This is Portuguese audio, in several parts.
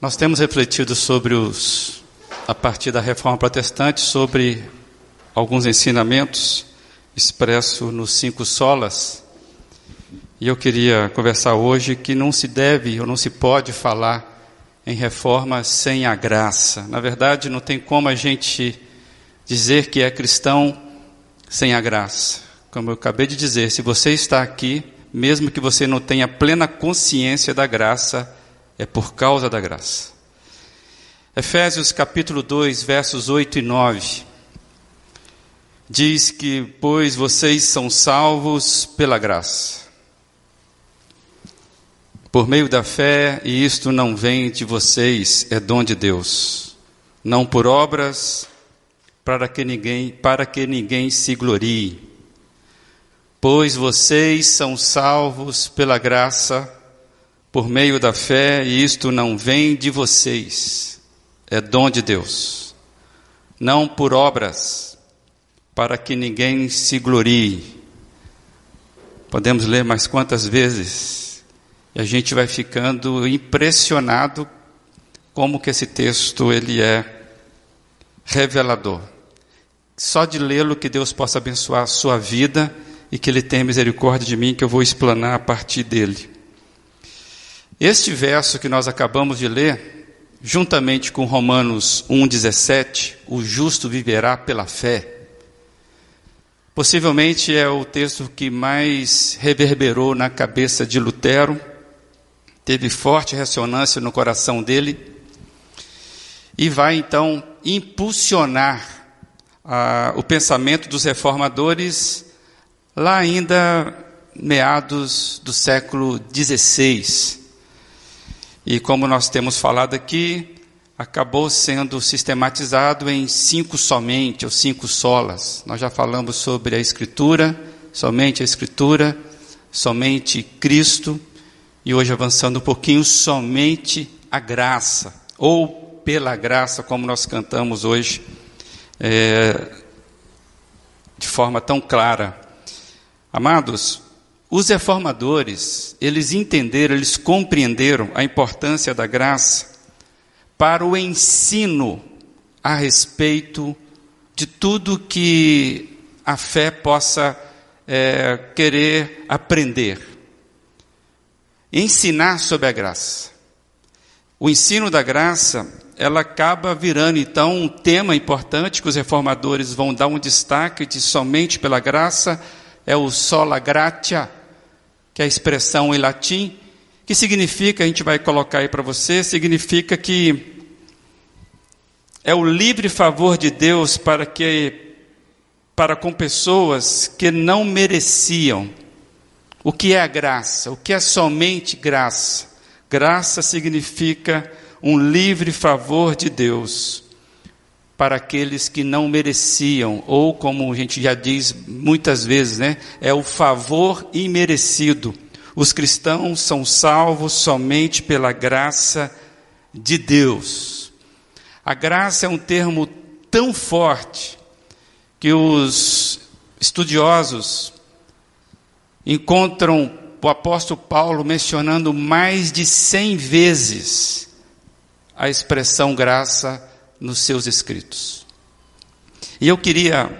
Nós temos refletido sobre os, a partir da reforma protestante, sobre alguns ensinamentos expressos nos cinco solas. E eu queria conversar hoje que não se deve ou não se pode falar em reforma sem a graça. Na verdade, não tem como a gente dizer que é cristão sem a graça. Como eu acabei de dizer, se você está aqui, mesmo que você não tenha plena consciência da graça, é por causa da graça. Efésios capítulo 2, versos 8 e 9. Diz que, pois vocês são salvos pela graça, por meio da fé, e isto não vem de vocês, é dom de Deus, não por obras, para que ninguém, para que ninguém se glorie. Pois vocês são salvos pela graça, por meio da fé, e isto não vem de vocês, é dom de Deus, não por obras, para que ninguém se glorie. Podemos ler mais quantas vezes, e a gente vai ficando impressionado como que esse texto ele é revelador. Só de lê-lo que Deus possa abençoar a sua vida e que ele tenha misericórdia de mim, que eu vou explanar a partir dele. Este verso que nós acabamos de ler, juntamente com Romanos 1,17, o justo viverá pela fé, possivelmente é o texto que mais reverberou na cabeça de Lutero, teve forte ressonância no coração dele, e vai então impulsionar ah, o pensamento dos reformadores lá ainda meados do século XVI. E como nós temos falado aqui, acabou sendo sistematizado em cinco somente, ou cinco solas. Nós já falamos sobre a Escritura, somente a Escritura, somente Cristo, e hoje avançando um pouquinho, somente a graça, ou pela graça, como nós cantamos hoje, é, de forma tão clara. Amados, os reformadores, eles entenderam, eles compreenderam a importância da graça para o ensino a respeito de tudo que a fé possa é, querer aprender. Ensinar sobre a graça. O ensino da graça, ela acaba virando então um tema importante que os reformadores vão dar um destaque de somente pela graça, é o sola gratia, que é a expressão em latim, que significa, a gente vai colocar aí para você, significa que é o livre favor de Deus para que para com pessoas que não mereciam. O que é a graça? O que é somente graça? Graça significa um livre favor de Deus para aqueles que não mereciam, ou como a gente já diz muitas vezes, né, é o favor imerecido. Os cristãos são salvos somente pela graça de Deus. A graça é um termo tão forte que os estudiosos encontram o apóstolo Paulo mencionando mais de cem vezes a expressão graça nos seus escritos. E eu queria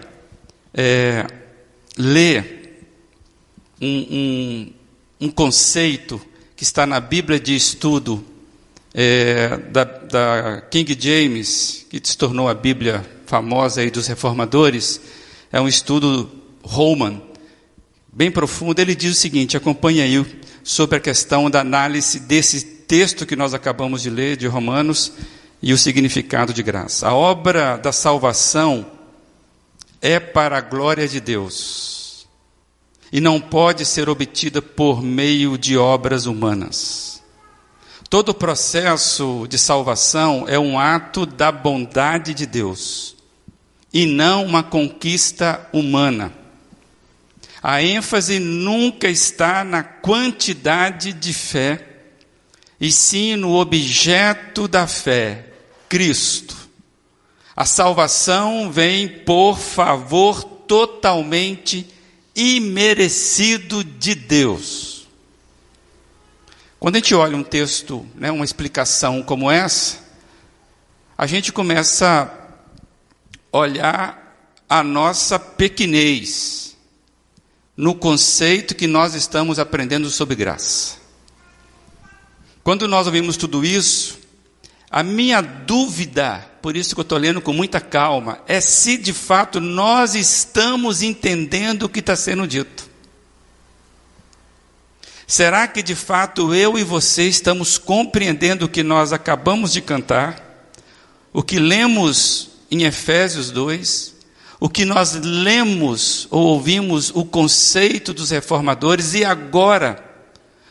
é, ler um, um, um, conceito que está na Bíblia de Estudo é, da, da, King James, que se tornou a Bíblia famosa aí dos reformadores. É um estudo Roman, bem profundo. Ele diz o seguinte: acompanhe aí sobre a questão da análise desse texto que nós acabamos de ler, de Romanos e o significado de graça. A obra da salvação é para a glória de Deus e não pode ser obtida por meio de obras humanas. Todo o processo de salvação é um ato da bondade de Deus e não uma conquista humana. A ênfase nunca está na quantidade de fé, e sim no objeto da fé, Cristo. A salvação vem por favor totalmente imerecido de Deus. Quando a gente olha um texto, né, uma explicação como essa, a gente começa a olhar a nossa pequenez no conceito que nós estamos aprendendo sobre graça. Quando nós ouvimos tudo isso, a minha dúvida, por isso que eu estou lendo com muita calma, é se de fato nós estamos entendendo o que está sendo dito. Será que de fato eu e você estamos compreendendo o que nós acabamos de cantar, o que lemos em Efésios 2, o que nós lemos ou ouvimos o conceito dos reformadores? E agora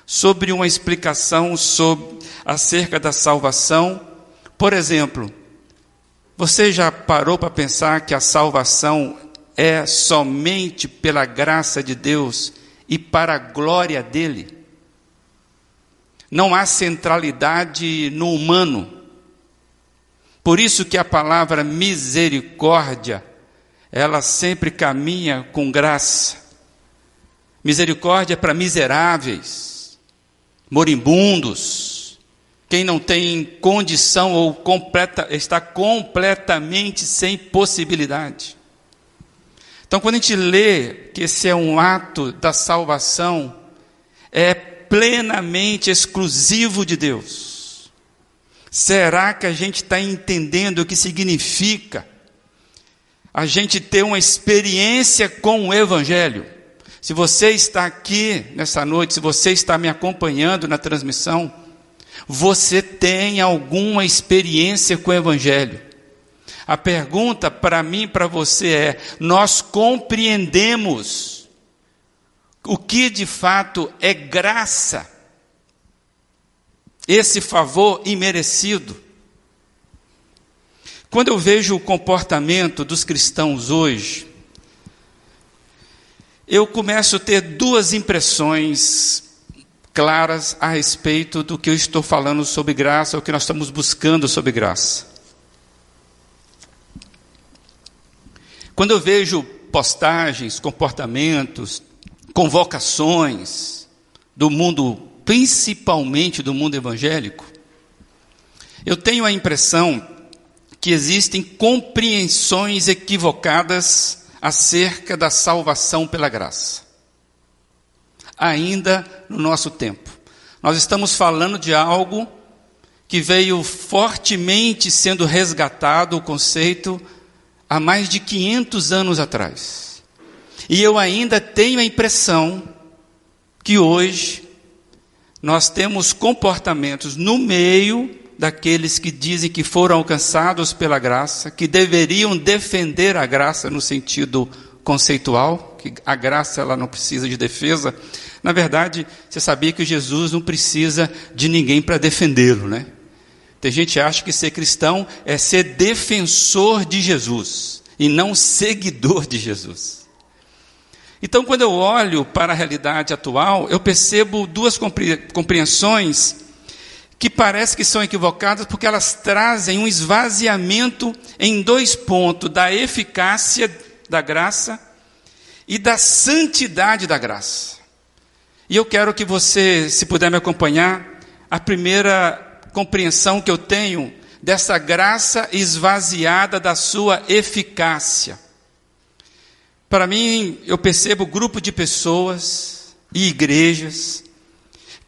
sobre uma explicação sobre acerca da salvação por exemplo, você já parou para pensar que a salvação é somente pela graça de Deus e para a glória dele? Não há centralidade no humano. Por isso que a palavra misericórdia, ela sempre caminha com graça. Misericórdia é para miseráveis, moribundos, quem não tem condição ou completa, está completamente sem possibilidade. Então, quando a gente lê que esse é um ato da salvação, é plenamente exclusivo de Deus. Será que a gente está entendendo o que significa a gente ter uma experiência com o Evangelho? Se você está aqui nessa noite, se você está me acompanhando na transmissão, você tem alguma experiência com o Evangelho? A pergunta para mim e para você é: nós compreendemos o que de fato é graça? Esse favor imerecido. Quando eu vejo o comportamento dos cristãos hoje, eu começo a ter duas impressões claras a respeito do que eu estou falando sobre graça, o que nós estamos buscando sobre graça. Quando eu vejo postagens, comportamentos, convocações do mundo, principalmente do mundo evangélico, eu tenho a impressão que existem compreensões equivocadas acerca da salvação pela graça ainda no nosso tempo. Nós estamos falando de algo que veio fortemente sendo resgatado o conceito há mais de 500 anos atrás. E eu ainda tenho a impressão que hoje nós temos comportamentos no meio daqueles que dizem que foram alcançados pela graça, que deveriam defender a graça no sentido conceitual, que a graça ela não precisa de defesa, na verdade, você sabia que Jesus não precisa de ninguém para defendê-lo, né? Tem gente que acha que ser cristão é ser defensor de Jesus e não seguidor de Jesus. Então, quando eu olho para a realidade atual, eu percebo duas compreensões que parece que são equivocadas porque elas trazem um esvaziamento em dois pontos da eficácia da graça e da santidade da graça. E eu quero que você, se puder me acompanhar, a primeira compreensão que eu tenho dessa graça esvaziada da sua eficácia. Para mim, eu percebo grupo de pessoas e igrejas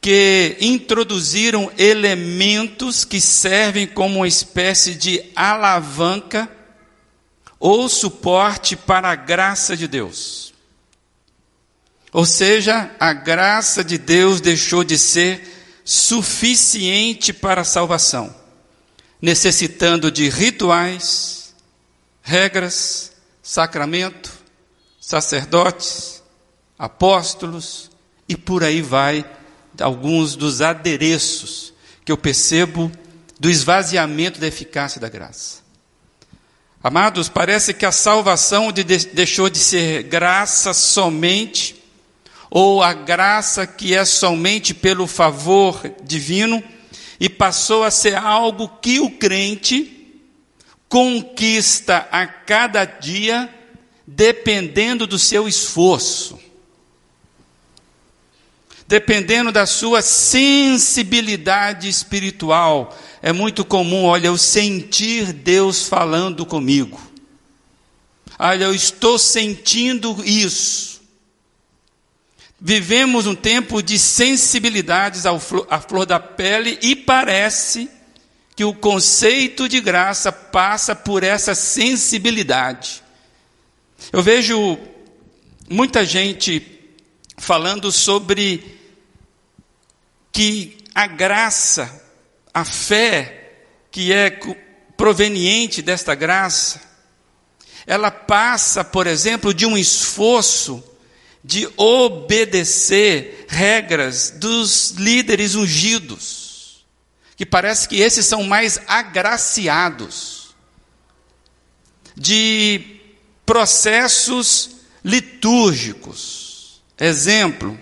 que introduziram elementos que servem como uma espécie de alavanca ou suporte para a graça de Deus. Ou seja, a graça de Deus deixou de ser suficiente para a salvação, necessitando de rituais, regras, sacramento, sacerdotes, apóstolos e por aí vai alguns dos adereços que eu percebo do esvaziamento da eficácia da graça. Amados, parece que a salvação de deixou de ser graça somente ou a graça que é somente pelo favor divino e passou a ser algo que o crente conquista a cada dia, dependendo do seu esforço. dependendo da sua sensibilidade espiritual. É muito comum, olha, eu sentir Deus falando comigo. Olha, eu estou sentindo isso. Vivemos um tempo de sensibilidades à flor da pele e parece que o conceito de graça passa por essa sensibilidade. Eu vejo muita gente falando sobre que a graça, a fé que é proveniente desta graça, ela passa, por exemplo, de um esforço de obedecer regras dos líderes ungidos, que parece que esses são mais agraciados, de processos litúrgicos. Exemplo,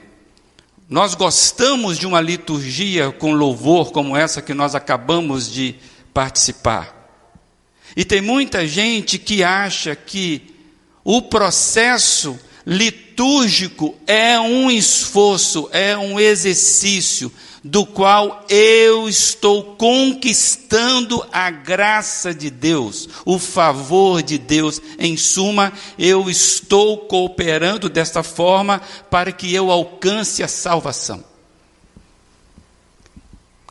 nós gostamos de uma liturgia com louvor como essa que nós acabamos de participar. E tem muita gente que acha que o processo litúrgico é um esforço, é um exercício do qual eu estou conquistando a graça de Deus, o favor de Deus. Em suma, eu estou cooperando desta forma para que eu alcance a salvação.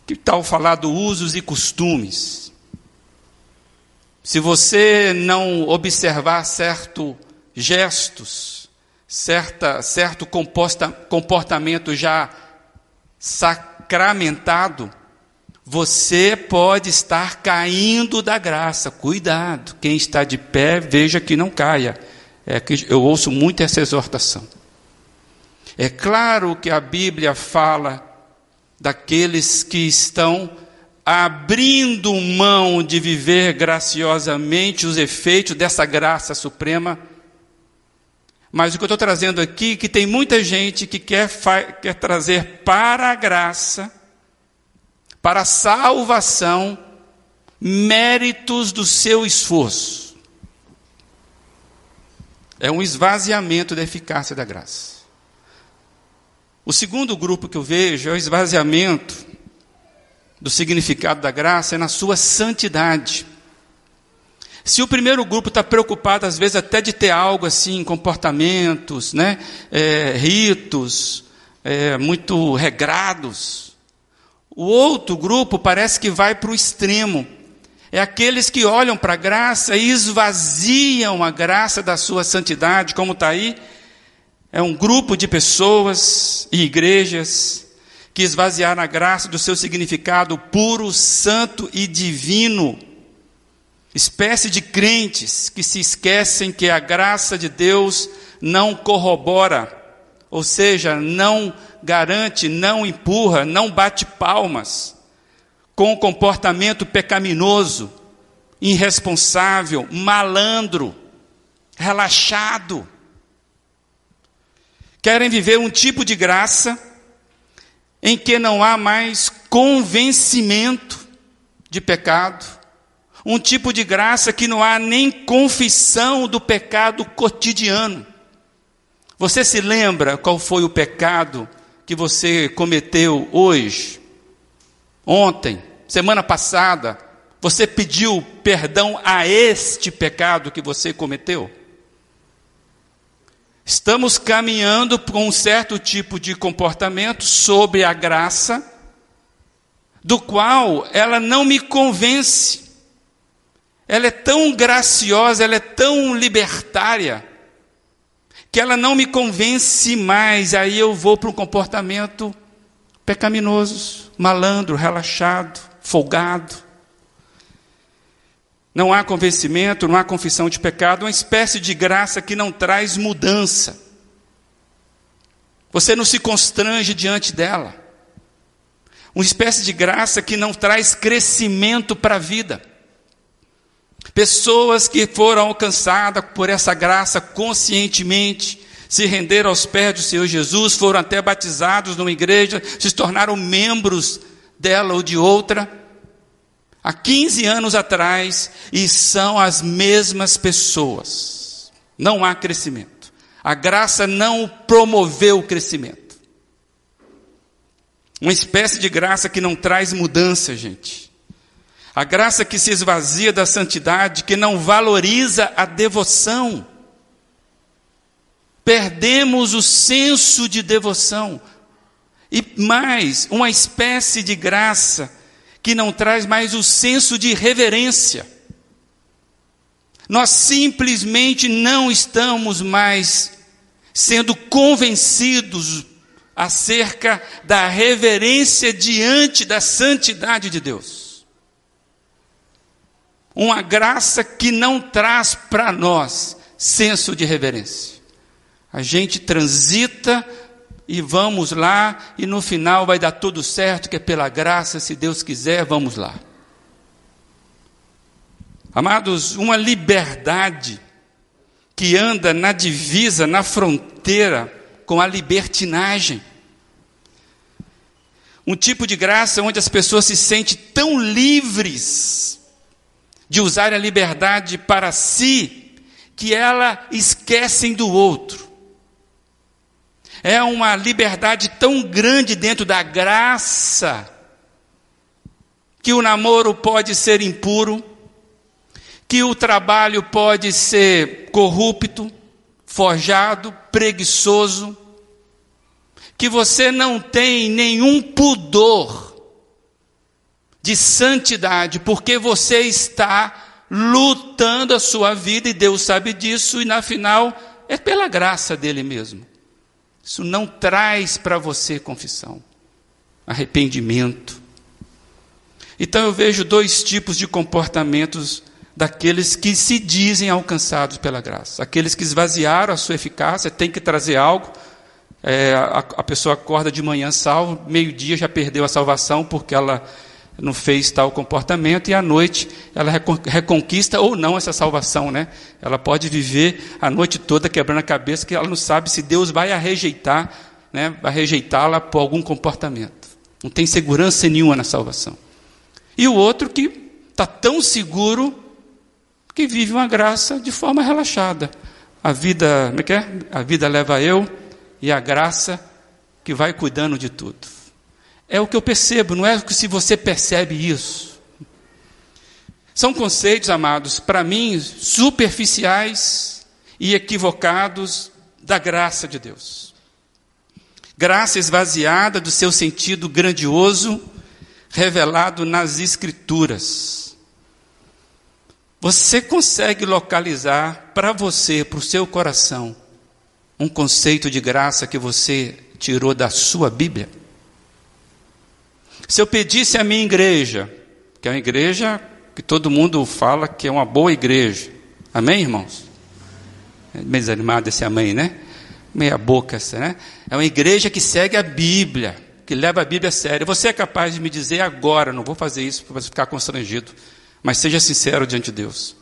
Que tal falar dos usos e costumes? Se você não observar certo gestos, certa, certo comportamento já sacramentado, você pode estar caindo da graça. Cuidado, quem está de pé, veja que não caia. É que eu ouço muito essa exortação. É claro que a Bíblia fala daqueles que estão abrindo mão de viver graciosamente os efeitos dessa graça suprema mas o que eu estou trazendo aqui é que tem muita gente que quer, quer trazer para a graça, para a salvação, méritos do seu esforço. É um esvaziamento da eficácia da graça. O segundo grupo que eu vejo é o esvaziamento do significado da graça é na sua santidade. Se o primeiro grupo está preocupado, às vezes, até de ter algo assim, comportamentos, né, é, ritos, é, muito regrados, o outro grupo parece que vai para o extremo. É aqueles que olham para a graça e esvaziam a graça da sua santidade, como está aí. É um grupo de pessoas e igrejas que esvaziaram a graça do seu significado puro, santo e divino espécie de crentes que se esquecem que a graça de Deus não corrobora, ou seja, não garante, não empurra, não bate palmas com o comportamento pecaminoso, irresponsável, malandro, relaxado. Querem viver um tipo de graça em que não há mais convencimento de pecado, um tipo de graça que não há nem confissão do pecado cotidiano. Você se lembra qual foi o pecado que você cometeu hoje, ontem, semana passada? Você pediu perdão a este pecado que você cometeu? Estamos caminhando para um certo tipo de comportamento sobre a graça, do qual ela não me convence. Ela é tão graciosa, ela é tão libertária, que ela não me convence mais. Aí eu vou para um comportamento pecaminoso, malandro, relaxado, folgado. Não há convencimento, não há confissão de pecado, uma espécie de graça que não traz mudança. Você não se constrange diante dela. Uma espécie de graça que não traz crescimento para a vida. Pessoas que foram alcançadas por essa graça conscientemente, se renderam aos pés do Senhor Jesus, foram até batizados numa igreja, se tornaram membros dela ou de outra, há 15 anos atrás, e são as mesmas pessoas. Não há crescimento. A graça não promoveu o crescimento. Uma espécie de graça que não traz mudança, gente. A graça que se esvazia da santidade, que não valoriza a devoção. Perdemos o senso de devoção. E mais, uma espécie de graça que não traz mais o senso de reverência. Nós simplesmente não estamos mais sendo convencidos acerca da reverência diante da santidade de Deus. Uma graça que não traz para nós senso de reverência. A gente transita e vamos lá, e no final vai dar tudo certo, que é pela graça, se Deus quiser, vamos lá. Amados, uma liberdade que anda na divisa, na fronteira com a libertinagem. Um tipo de graça onde as pessoas se sentem tão livres de usar a liberdade para si, que ela esquecem do outro. É uma liberdade tão grande dentro da graça, que o namoro pode ser impuro, que o trabalho pode ser corrupto, forjado, preguiçoso, que você não tem nenhum pudor de santidade, porque você está lutando a sua vida e Deus sabe disso, e na final é pela graça dele mesmo. Isso não traz para você confissão, arrependimento. Então eu vejo dois tipos de comportamentos daqueles que se dizem alcançados pela graça. Aqueles que esvaziaram a sua eficácia, tem que trazer algo. É, a, a, pessoa acorda de manhã salvo, meio-dia já perdeu a salvação porque ela não fez tal comportamento, e à noite ela reconquista ou não essa salvação. Né? Ela pode viver a noite toda quebrando a cabeça, que ela não sabe se Deus vai a rejeitar, né? vai rejeitá-la por algum comportamento. Não tem segurança nenhuma na salvação. E o outro que está tão seguro que vive uma graça de forma relaxada. A vida, como é que é? A vida leva eu e a graça que vai cuidando de tudo. É o que eu percebo, não é se você percebe isso. São conceitos, amados, para mim, superficiais e equivocados da graça de Deus. Graça esvaziada do seu sentido grandioso, revelado nas Escrituras. Você consegue localizar para você, para o seu coração, um conceito de graça que você tirou da sua Bíblia? Se eu pedisse à minha igreja, que é uma igreja que todo mundo fala que é uma boa igreja, amém, irmãos? É meio desanimado esse amém, né? Meia boca essa, né? É uma igreja que segue a Bíblia, que leva a Bíblia a sério. Você é capaz de me dizer agora, não vou fazer isso para você ficar constrangido. Mas seja sincero diante de Deus.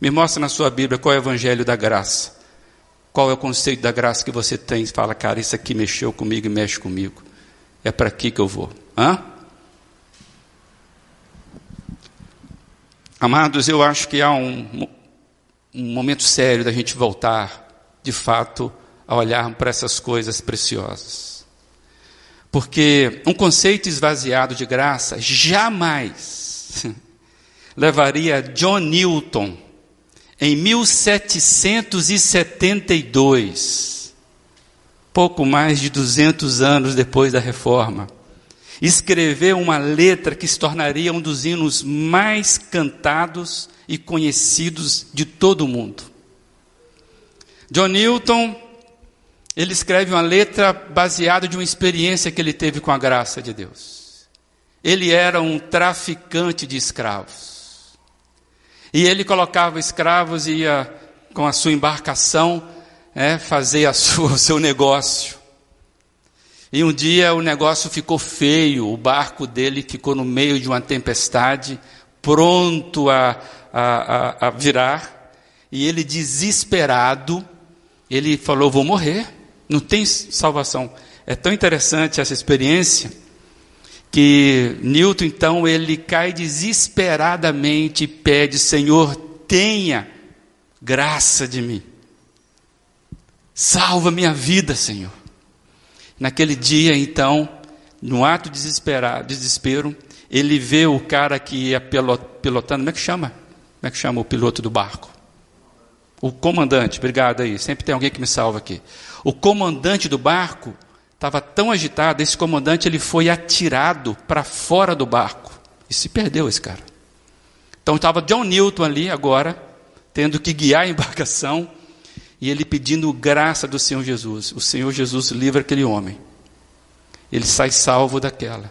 Me mostra na sua Bíblia qual é o evangelho da graça. Qual é o conceito da graça que você tem? Fala, cara, isso aqui mexeu comigo e mexe comigo. É para aqui que eu vou. Hã? Amados, eu acho que há um, um momento sério da gente voltar, de fato, a olhar para essas coisas preciosas. Porque um conceito esvaziado de graça jamais levaria John Newton em 1772, pouco mais de 200 anos depois da reforma, escreveu uma letra que se tornaria um dos hinos mais cantados e conhecidos de todo o mundo. John Newton, ele escreve uma letra baseada de uma experiência que ele teve com a graça de Deus. Ele era um traficante de escravos. E ele colocava escravos e ia com a sua embarcação né, fazer a sua, o seu negócio. E um dia o negócio ficou feio, o barco dele ficou no meio de uma tempestade, pronto a, a, a, a virar. E ele, desesperado, ele falou: Vou morrer, não tem salvação. É tão interessante essa experiência que Newton então ele cai desesperadamente e pede: Senhor, tenha graça de mim. Salva minha vida, Senhor. Naquele dia, então, no ato de desespero, ele vê o cara que ia pilotando, como é que chama? Como é que chama o piloto do barco? O comandante, obrigado aí, sempre tem alguém que me salva aqui. O comandante do barco estava tão agitado, esse comandante ele foi atirado para fora do barco e se perdeu esse cara. Então estava John Newton ali agora, tendo que guiar a embarcação e ele pedindo graça do Senhor Jesus. O Senhor Jesus livra aquele homem. Ele sai salvo daquela.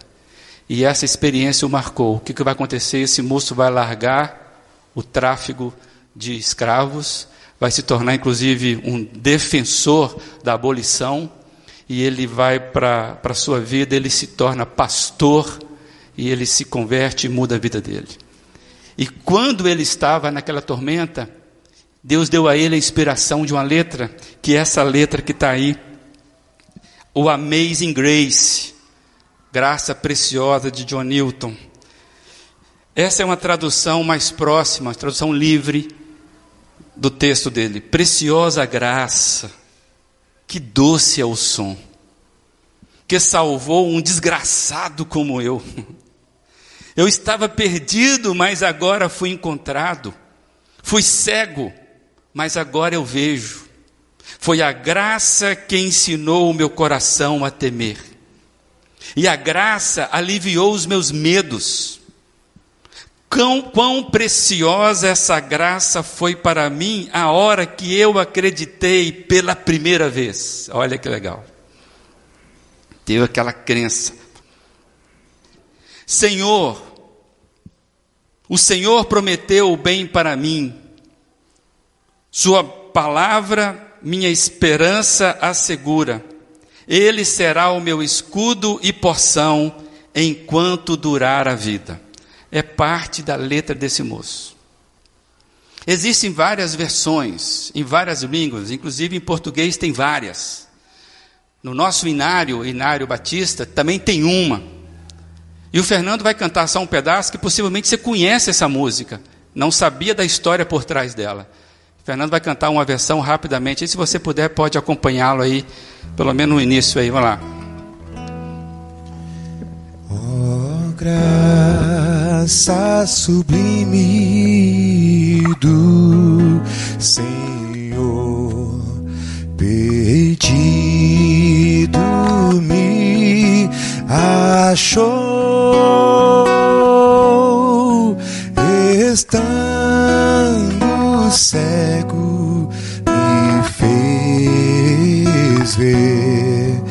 E essa experiência o marcou. O que, que vai acontecer? Esse moço vai largar o tráfico de escravos, vai se tornar inclusive um defensor da abolição, e ele vai para a sua vida, ele se torna pastor, e ele se converte e muda a vida dele. E quando ele estava naquela tormenta, Deus deu a ele a inspiração de uma letra, que é essa letra que está aí, o Amazing Grace, graça preciosa de John Newton. Essa é uma tradução mais próxima, tradução livre do texto dele. Preciosa graça, que doce é o som, que salvou um desgraçado como eu. Eu estava perdido, mas agora fui encontrado. Fui cego, mas agora eu vejo. Foi a graça que ensinou o meu coração a temer. E a graça aliviou os meus medos. Quão, quão preciosa essa graça foi para mim a hora que eu acreditei pela primeira vez. Olha que legal. Teve aquela crença. Senhor, o Senhor prometeu o bem para mim. Sua palavra, minha esperança assegura. Ele será o meu escudo e porção enquanto durar a vida é parte da letra desse moço. Existem várias versões, em várias línguas, inclusive em português tem várias. No nosso inário, Inário Batista, também tem uma. E o Fernando vai cantar só um pedaço que possivelmente você conhece essa música, não sabia da história por trás dela. Fernando vai cantar uma versão rapidamente, e se você puder, pode acompanhá-lo aí, pelo menos no início aí, vamos lá. Oh, graça sublime do Senhor, perdido me achou, estando cego, me fez ver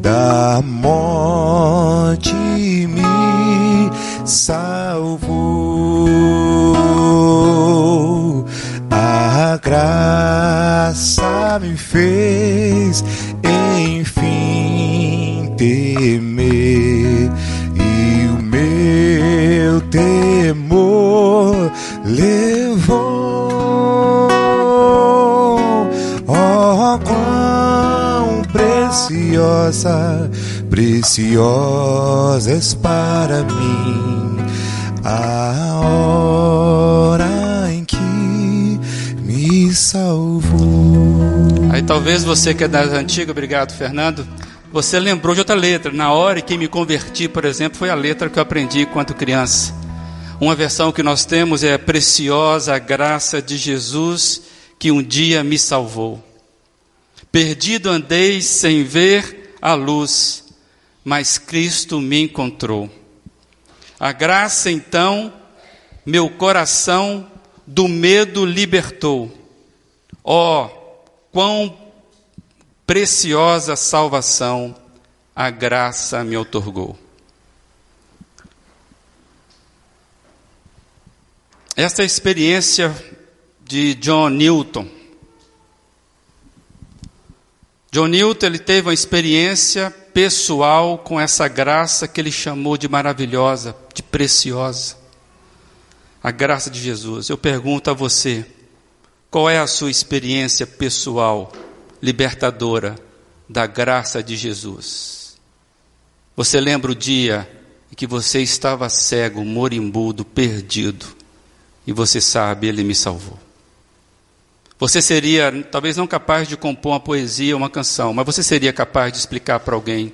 da morte me salvou. A graça me fez enfim temer e o meu temor levou. Preciosa, preciosas para mim a hora em que me salvou. Aí talvez você que é das antigas, obrigado Fernando, você lembrou de outra letra. Na hora em que me converti, por exemplo, foi a letra que eu aprendi enquanto criança. Uma versão que nós temos é Preciosa a graça de Jesus que um dia me salvou. Perdido andei sem ver a luz, mas Cristo me encontrou. A graça então meu coração do medo libertou. Ó, oh, quão preciosa salvação a graça me otorgou. Esta é experiência de John Newton. John Newton ele teve uma experiência pessoal com essa graça que ele chamou de maravilhosa, de preciosa. A graça de Jesus. Eu pergunto a você, qual é a sua experiência pessoal libertadora da graça de Jesus? Você lembra o dia em que você estava cego, moribundo, perdido, e você sabe, ele me salvou. Você seria, talvez não capaz de compor uma poesia, uma canção, mas você seria capaz de explicar para alguém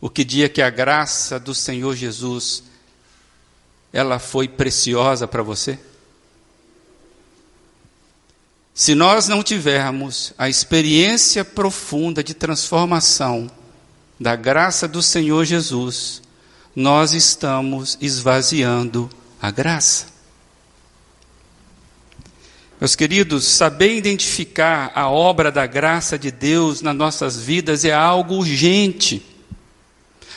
o que dia que a graça do Senhor Jesus ela foi preciosa para você? Se nós não tivermos a experiência profunda de transformação da graça do Senhor Jesus, nós estamos esvaziando a graça. Meus queridos, saber identificar a obra da graça de Deus nas nossas vidas é algo urgente.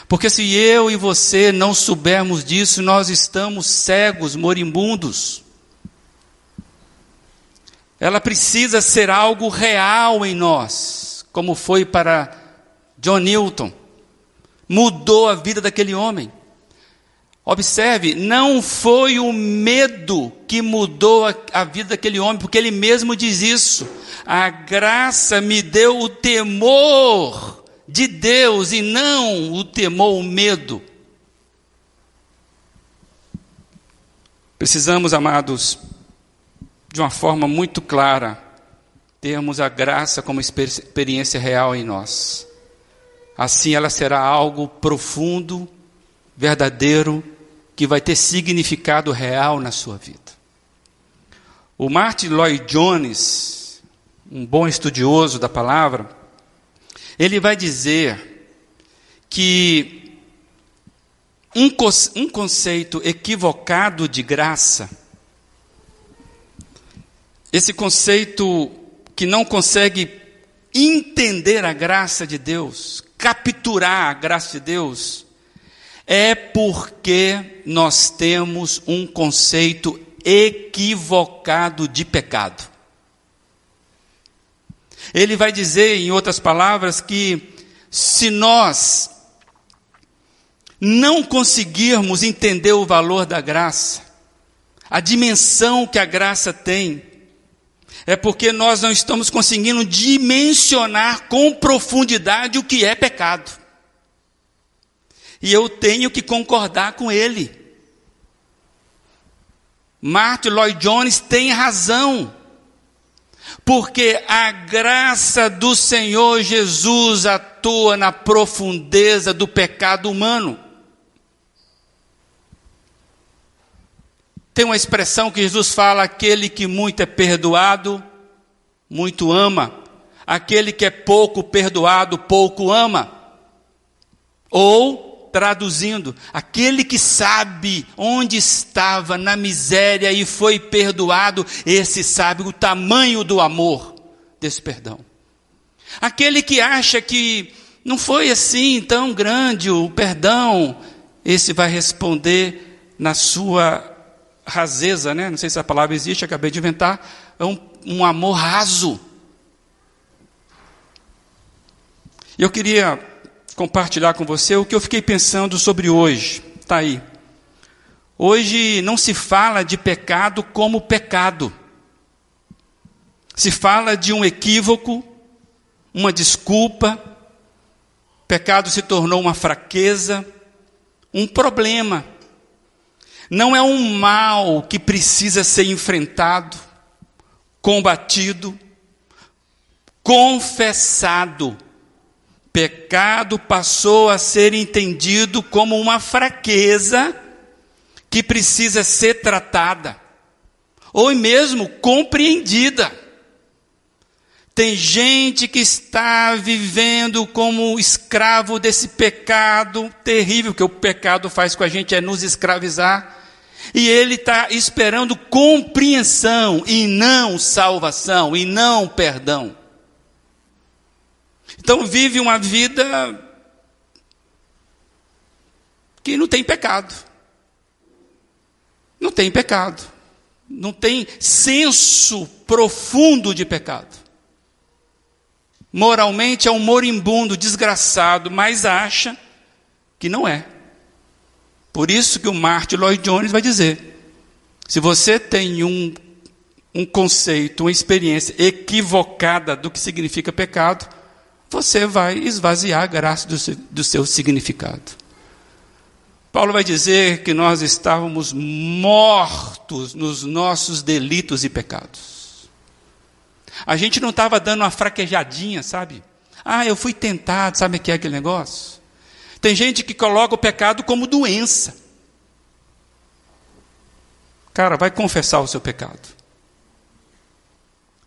Porque se eu e você não soubermos disso, nós estamos cegos, moribundos. Ela precisa ser algo real em nós, como foi para John Newton. Mudou a vida daquele homem. Observe, não foi o medo que mudou a, a, vida daquele homem, porque ele mesmo diz isso. A graça me deu o temor de Deus e não o temor, o medo. Precisamos, amados, de uma forma muito clara, termos a graça como experiência real em nós. Assim ela será algo profundo, verdadeiro, que vai ter significado real na sua vida. O Martin Lloyd Jones, um bom estudioso da palavra, ele vai dizer que um, um conceito equivocado de graça esse conceito que não consegue entender a graça de Deus, capturar a graça de Deus, é porque nós temos um conceito equivocado de pecado. Ele vai dizer, em outras palavras, que se nós não conseguirmos entender o valor da graça, a dimensão que a graça tem, é porque nós não estamos conseguindo dimensionar com profundidade o que é pecado. E eu tenho que concordar com ele. Martin Lloyd Jones tem razão. Porque a graça do Senhor Jesus atua na profundeza do pecado humano. Tem uma expressão que Jesus fala: aquele que muito é perdoado, muito ama. Aquele que é pouco perdoado, pouco ama. Ou, traduzindo, aquele que sabe onde estava na miséria e foi perdoado, esse sabe o tamanho do amor desse perdão. Aquele que acha que não foi assim tão grande o perdão, esse vai responder na sua raseza, né? não sei se a palavra existe, acabei de inventar, é um, um amor raso. Eu queria compartilhar com você o que eu fiquei pensando sobre hoje. Está aí. Hoje não se fala de pecado como pecado. Se fala de um equívoco, uma desculpa, pecado se tornou uma fraqueza, um problema. Não é um mal que precisa ser enfrentado, combatido, confessado. Pecado passou a ser entendido como uma fraqueza que precisa ser tratada, ou mesmo compreendida. Tem gente que está vivendo como escravo desse pecado terrível que o pecado faz com a gente, é nos escravizar. E ele está esperando compreensão e não salvação, e não perdão. Então vive uma vida que não tem pecado. Não tem pecado. Não tem senso profundo de pecado moralmente é um moribundo desgraçado, mas acha que não é. Por isso que o Martin Lloyd Jones vai dizer: se você tem um, um conceito, uma experiência equivocada do que significa pecado, você vai esvaziar a graça do seu, do seu significado. Paulo vai dizer que nós estávamos mortos nos nossos delitos e pecados. A gente não estava dando uma fraquejadinha, sabe? Ah, eu fui tentado, sabe o que é aquele negócio? Tem gente que coloca o pecado como doença. Cara, vai confessar o seu pecado.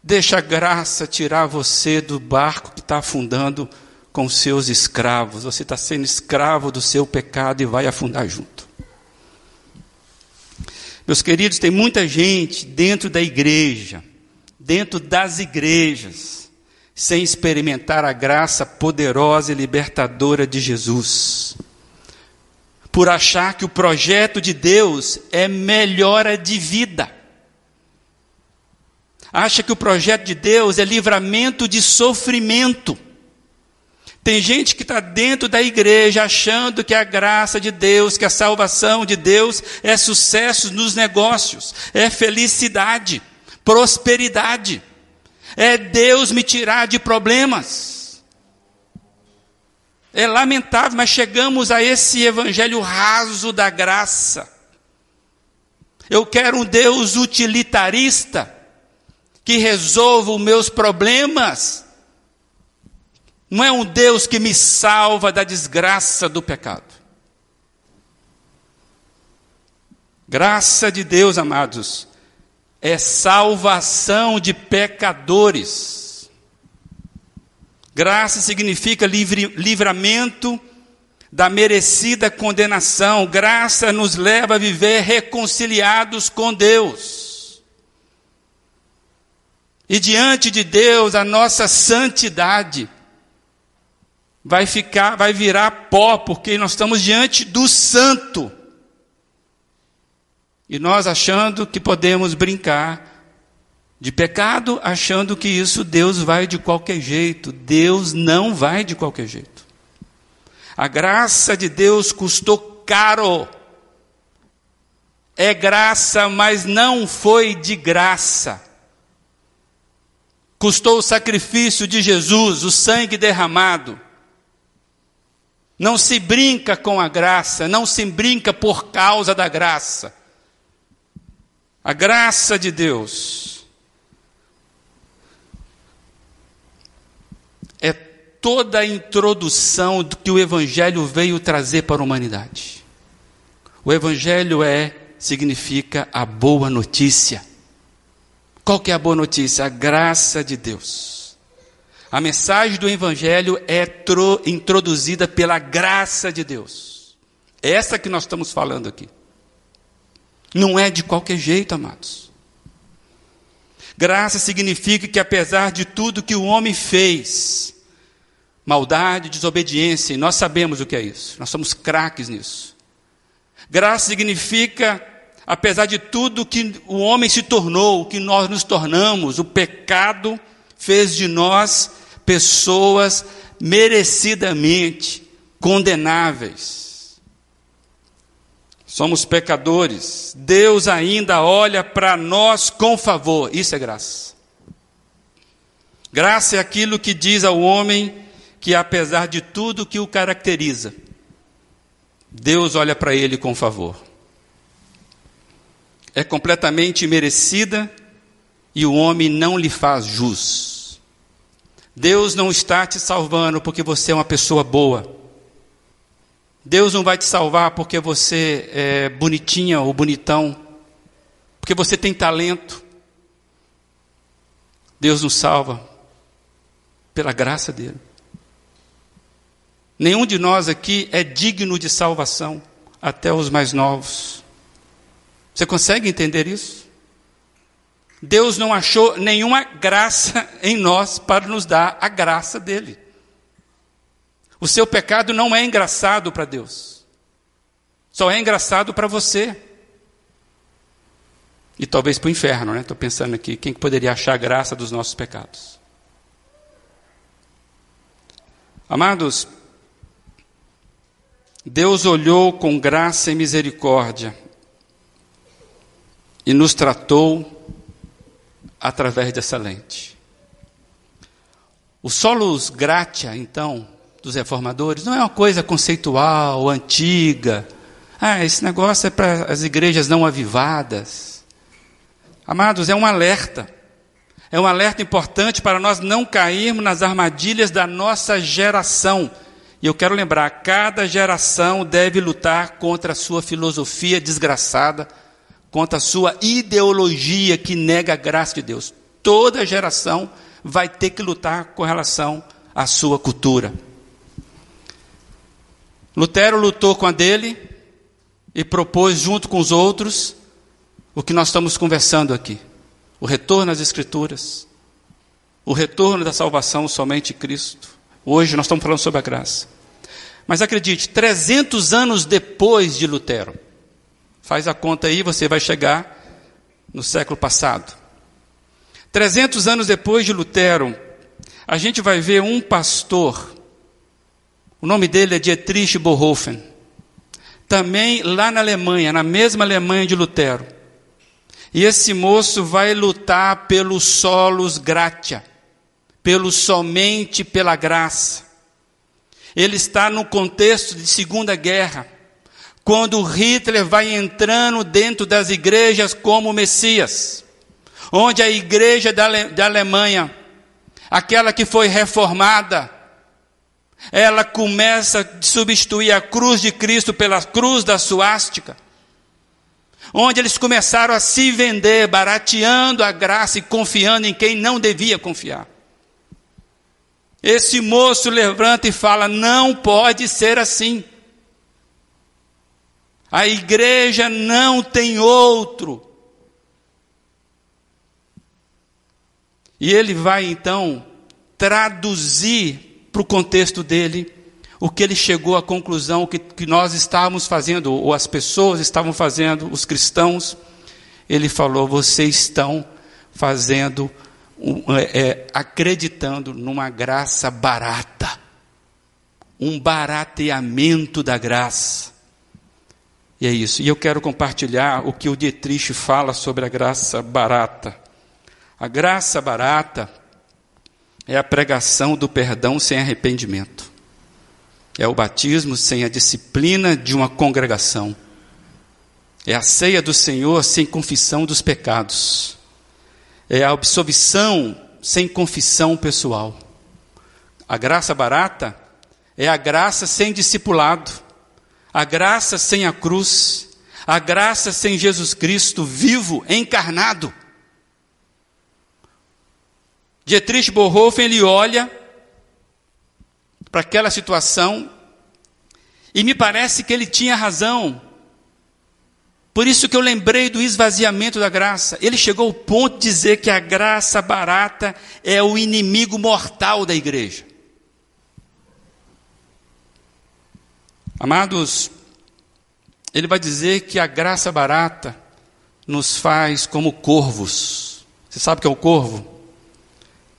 Deixa a graça tirar você do barco que está afundando com seus escravos. Você está sendo escravo do seu pecado e vai afundar junto. Meus queridos, tem muita gente dentro da igreja, dentro das igrejas, sem experimentar a graça poderosa e libertadora de Jesus. Por achar que o projeto de Deus é melhora de vida. Acha que o projeto de Deus é livramento de sofrimento. Tem gente que está dentro da igreja achando que a graça de Deus, que a salvação de Deus é sucesso nos negócios, é felicidade, prosperidade, é Deus me tirar de problemas. É lamentável, mas chegamos a esse evangelho raso da graça. Eu quero um Deus utilitarista que resolva os meus problemas não é um Deus que me salva da desgraça do pecado. Graça de Deus, amados, é salvação de pecadores. Graça significa livre, livramento da merecida condenação. Graça nos leva a viver reconciliados com Deus. E diante de Deus, a nossa santidade vai ficar, vai virar pó, porque nós estamos diante do santo. E nós achando que podemos brincar de pecado, achando que isso Deus vai de qualquer jeito. Deus não vai de qualquer jeito. A graça de Deus custou caro. É graça, mas não foi de graça. Custou o sacrifício de Jesus, o sangue derramado. Não se brinca com a graça, não se brinca por causa da graça. A graça de Deus é toda a introdução que o Evangelho veio trazer para a humanidade. O Evangelho é, significa a boa notícia. Qual que é a boa notícia? A graça de Deus. A mensagem do Evangelho é introduzida pela graça de Deus. É essa que nós estamos falando aqui. Não é de qualquer jeito, amados. Graça significa que, apesar de tudo que o homem fez, maldade, desobediência, e nós sabemos o que é isso, nós somos craques nisso. Graça significa, apesar de tudo que o homem se tornou, o que nós nos tornamos, o pecado fez de nós pessoas merecidamente condenáveis. Somos pecadores. Deus ainda olha para nós com favor. Isso é graça. Graça é aquilo que diz ao homem que, apesar de tudo que o caracteriza, Deus olha para ele com favor. É completamente merecida e o homem não lhe faz jus. Deus não está te salvando porque você é uma pessoa boa. Deus não vai te salvar porque você é bonitinha ou bonitão, porque você tem talento. Deus nos salva pela graça dele. Nenhum de nós aqui é digno de salvação, até os mais novos. Você consegue entender isso? Deus não achou nenhuma graça em nós para nos dar a graça dele. O seu pecado não é engraçado para Deus, só é engraçado para você. E talvez para o inferno, né? Estou pensando aqui, quem poderia achar graça dos nossos pecados? Amados, Deus olhou com graça e misericórdia e nos tratou através dessa lente. O solus gratia, então, dos reformadores, não é uma coisa conceitual, antiga. Ah, esse negócio é para as igrejas não avivadas. Amados, é um alerta. É um alerta importante para nós não cairmos nas armadilhas da nossa geração, E eu quero lembrar: cada geração deve lutar contra a sua filosofia desgraçada, contra a sua ideologia que nega a graça de Deus. Toda geração vai ter que lutar com relação à sua cultura. Lutero lutou com a dele e propôs, junto com os outros, o que nós estamos conversando aqui: o retorno às Escrituras, o retorno da salvação somente em Cristo. Hoje nós estamos falando sobre a graça. Mas acredite, 300 anos depois de Lutero, faz a conta aí, você vai chegar no século passado. 300 anos depois de Lutero, a gente vai ver um pastor, o nome dele é Dietrich Bonhoeffer, também lá na Alemanha, na mesma Alemanha de Lutero. E esse moço vai lutar pelo solos gratia, pelo somente pela graça. Ele está no contexto de Segunda Guerra, quando Hitler vai entrando dentro das igrejas como Messias, onde a igreja da, Ale da Alemanha, aquela que foi reformada, ela começa a substituir a cruz de Cristo pela cruz da suástica onde eles começaram a se vender, barateando a graça e confiando em quem não devia confiar. Esse moço levanta e fala: não pode ser assim. A igreja não tem outro. E ele vai então traduzir para o contexto dele o que ele chegou à conclusão que, que nós estávamos fazendo, ou as pessoas estavam fazendo, os cristãos. Ele falou: vocês estão fazendo é, é, acreditando numa graça barata, um barateamento da graça. E é isso. E eu quero compartilhar o que o Dietrich fala sobre a graça barata. A graça barata é a pregação do perdão sem arrependimento. É o batismo sem a disciplina de uma congregação. É a ceia do Senhor sem confissão dos pecados é a absolvição sem confissão pessoal. A graça barata é a graça sem discipulado, a graça sem a cruz, a graça sem Jesus Cristo vivo, encarnado. Dietrich Bonhoeffer, ele olha para aquela situação e me parece que ele tinha razão por isso que eu lembrei do esvaziamento da graça. Ele chegou ao ponto de dizer que a graça barata é o inimigo mortal da igreja. Amados, ele vai dizer que a graça barata nos faz como corvos. Você sabe o que é o corvo?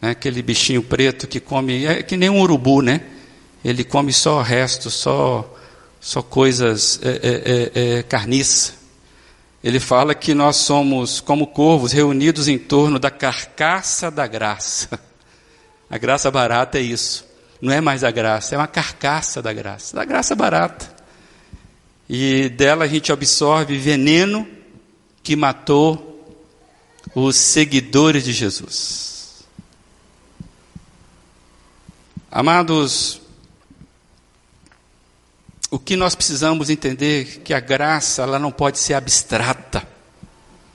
É aquele bichinho preto que come, é que nem um urubu, né? Ele come só o resto, só, só coisas é, é, é, é carniça ele fala que nós somos como corvos reunidos em torno da carcaça da graça. A graça barata é isso. Não é mais a graça, é uma carcaça da graça, da graça barata. E dela a gente absorve veneno que matou os seguidores de Jesus. Amados, o que nós precisamos entender é que a graça ela não pode ser abstrata,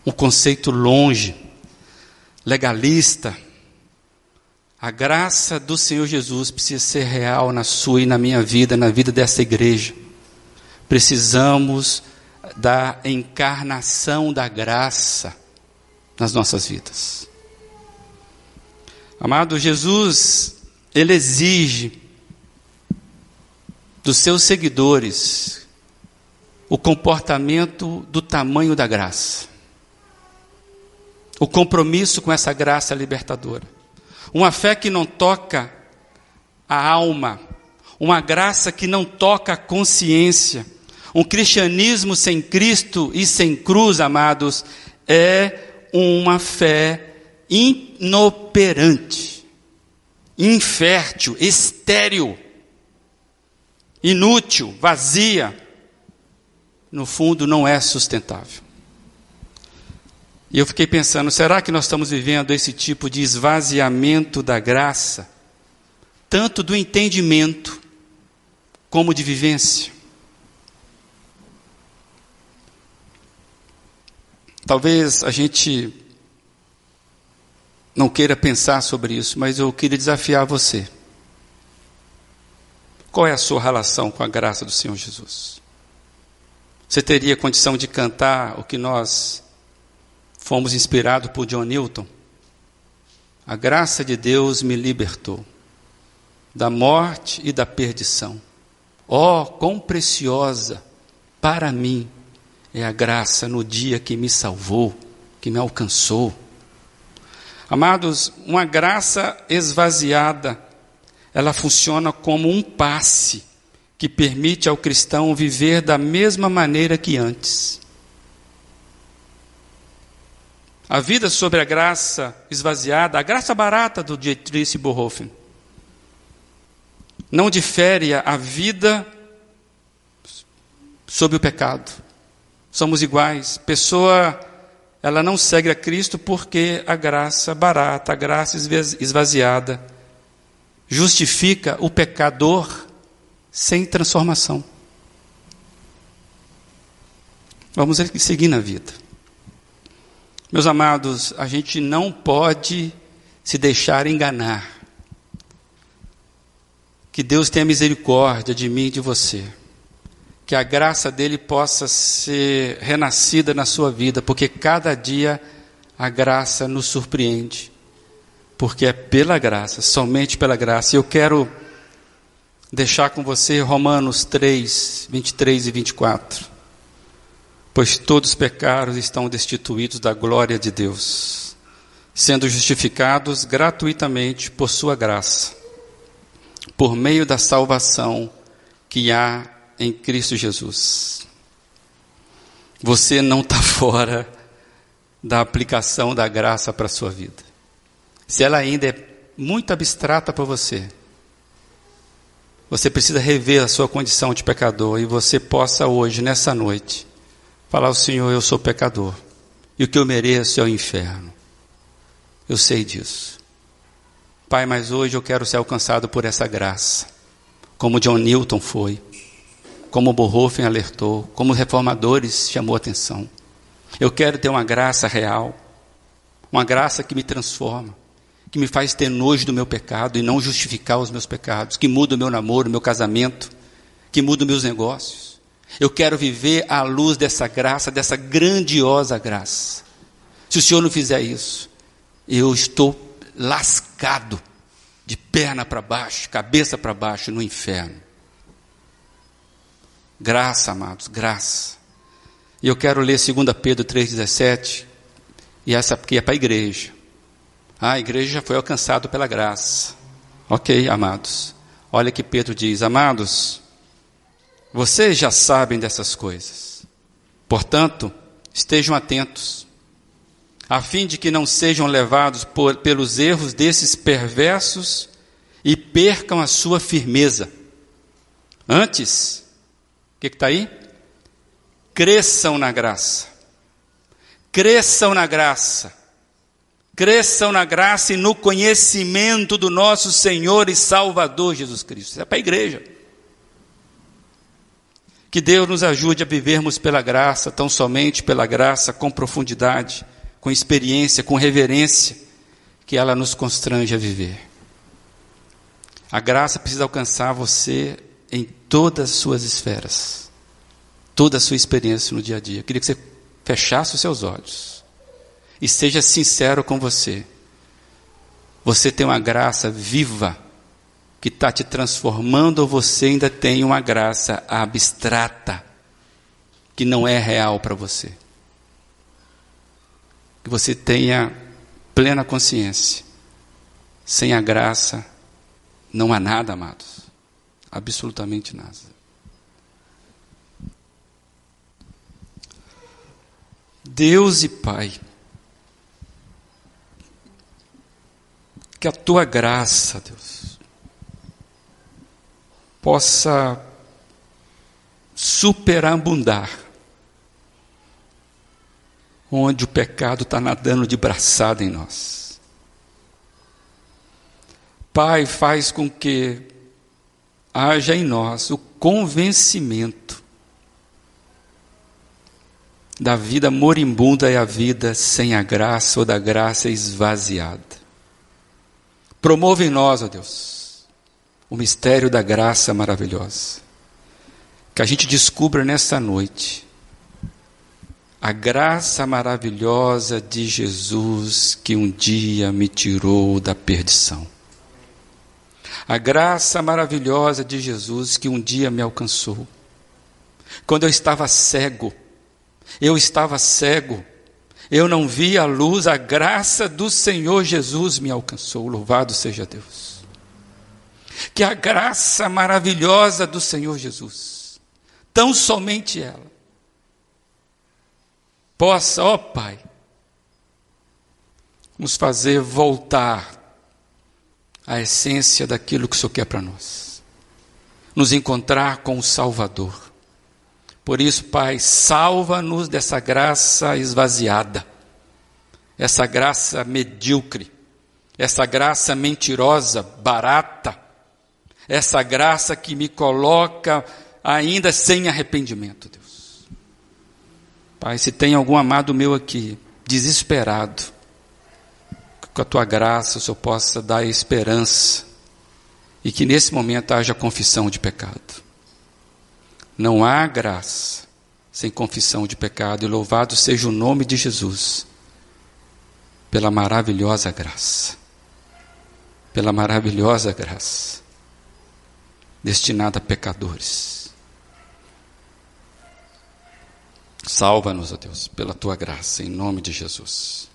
um conceito longe, legalista. A graça do Senhor Jesus precisa ser real na sua e na minha vida, na vida dessa igreja. Precisamos da encarnação da graça nas nossas vidas. Amado Jesus, ele exige dos seus seguidores o comportamento do tamanho da graça, o compromisso com essa graça libertadora, uma fé que não toca a alma, uma graça que não toca a consciência, um cristianismo sem Cristo e sem cruz, amados, é uma fé inoperante, infértil, estéril inútil, vazia, no fundo não é sustentável. E eu fiquei pensando, será que nós estamos vivendo esse tipo de esvaziamento da graça, tanto do entendimento, como de vivência. Talvez a gente não queira pensar sobre isso, mas eu queria desafiar você. Qual é a sua relação com a graça do Senhor Jesus? Você teria condição de cantar o que nós fomos inspirados por John Newton? A graça de Deus me libertou da morte e da perdição. Oh, quão preciosa para mim é a graça no dia que me salvou, que me alcançou. Amados, uma graça esvaziada, ela funciona como um passe que permite ao cristão viver da mesma maneira que antes. A vida sobre a graça esvaziada, a graça barata do Dietrich Bonhoeffer, não difere a vida sob o pecado somos iguais. Pessoa, ela não segue a Cristo porque a graça barata, a graça esvaziada, justifica o pecador sem transformação. Vamos seguir na vida. Meus amados, a gente não pode se deixar enganar. Que Deus tenha misericórdia de mim e de você que a graça dele possa ser renascida na sua vida, porque cada dia a graça nos surpreende. Porque é pela graça, somente pela graça. Eu quero deixar com você Romanos 3, 23 e 24. Pois todos os pecados estão destituídos da glória de Deus, sendo justificados gratuitamente por sua graça, por meio da salvação que há em Cristo Jesus. Você não está fora da aplicação da graça para a sua vida. Se ela ainda é muito abstrata para você, você precisa rever a sua condição de pecador e você possa hoje, nessa noite, falar ao Senhor: Eu sou pecador e o que eu mereço é o inferno. Eu sei disso. Pai, mas hoje eu quero ser alcançado por essa graça, como John Newton foi como Bonhoeffer alertou, como reformadores chamou atenção. Eu quero ter uma graça real, uma graça que me transforma, que me faz ter nojo do meu pecado e não justificar os meus pecados, que muda o meu namoro, o meu casamento, que muda os meus negócios. Eu quero viver à luz dessa graça, dessa grandiosa graça. Se o Senhor não fizer isso, eu estou lascado, de perna para baixo, cabeça para baixo no inferno. Graça, amados, graça. E eu quero ler 2 Pedro 3,17, e essa aqui é para a igreja. Ah, a igreja já foi alcançada pela graça. Ok, amados. Olha que Pedro diz: Amados, vocês já sabem dessas coisas. Portanto, estejam atentos, a fim de que não sejam levados por, pelos erros desses perversos e percam a sua firmeza. Antes, que está aí? Cresçam na graça. Cresçam na graça. Cresçam na graça e no conhecimento do nosso Senhor e Salvador Jesus Cristo. Isso é para a igreja. Que Deus nos ajude a vivermos pela graça, tão somente pela graça, com profundidade, com experiência, com reverência, que ela nos constrange a viver. A graça precisa alcançar você em todas as suas esferas, toda a sua experiência no dia a dia. Eu queria que você fechasse os seus olhos e seja sincero com você. Você tem uma graça viva que está te transformando, você ainda tem uma graça abstrata que não é real para você. Que você tenha plena consciência. Sem a graça, não há nada, amados absolutamente nada. Deus e Pai, que a tua graça, Deus, possa superabundar onde o pecado está nadando de braçada em nós. Pai, faz com que haja em nós o convencimento da vida moribunda e a vida sem a graça ou da graça esvaziada. Promova em nós, ó Deus, o mistério da graça maravilhosa. Que a gente descubra nessa noite a graça maravilhosa de Jesus que um dia me tirou da perdição. A graça maravilhosa de Jesus que um dia me alcançou. Quando eu estava cego, eu estava cego, eu não via a luz, a graça do Senhor Jesus me alcançou. Louvado seja Deus. Que a graça maravilhosa do Senhor Jesus, tão somente ela, possa, ó Pai, nos fazer voltar à essência daquilo que o Senhor quer para nós. Nos encontrar com o Salvador por isso, Pai, salva-nos dessa graça esvaziada, essa graça medíocre, essa graça mentirosa, barata, essa graça que me coloca ainda sem arrependimento, Deus. Pai, se tem algum amado meu aqui, desesperado, com a tua graça o Senhor possa dar esperança e que nesse momento haja confissão de pecado. Não há graça sem confissão de pecado, e louvado seja o nome de Jesus, pela maravilhosa graça, pela maravilhosa graça, destinada a pecadores. Salva-nos, ó Deus, pela tua graça, em nome de Jesus.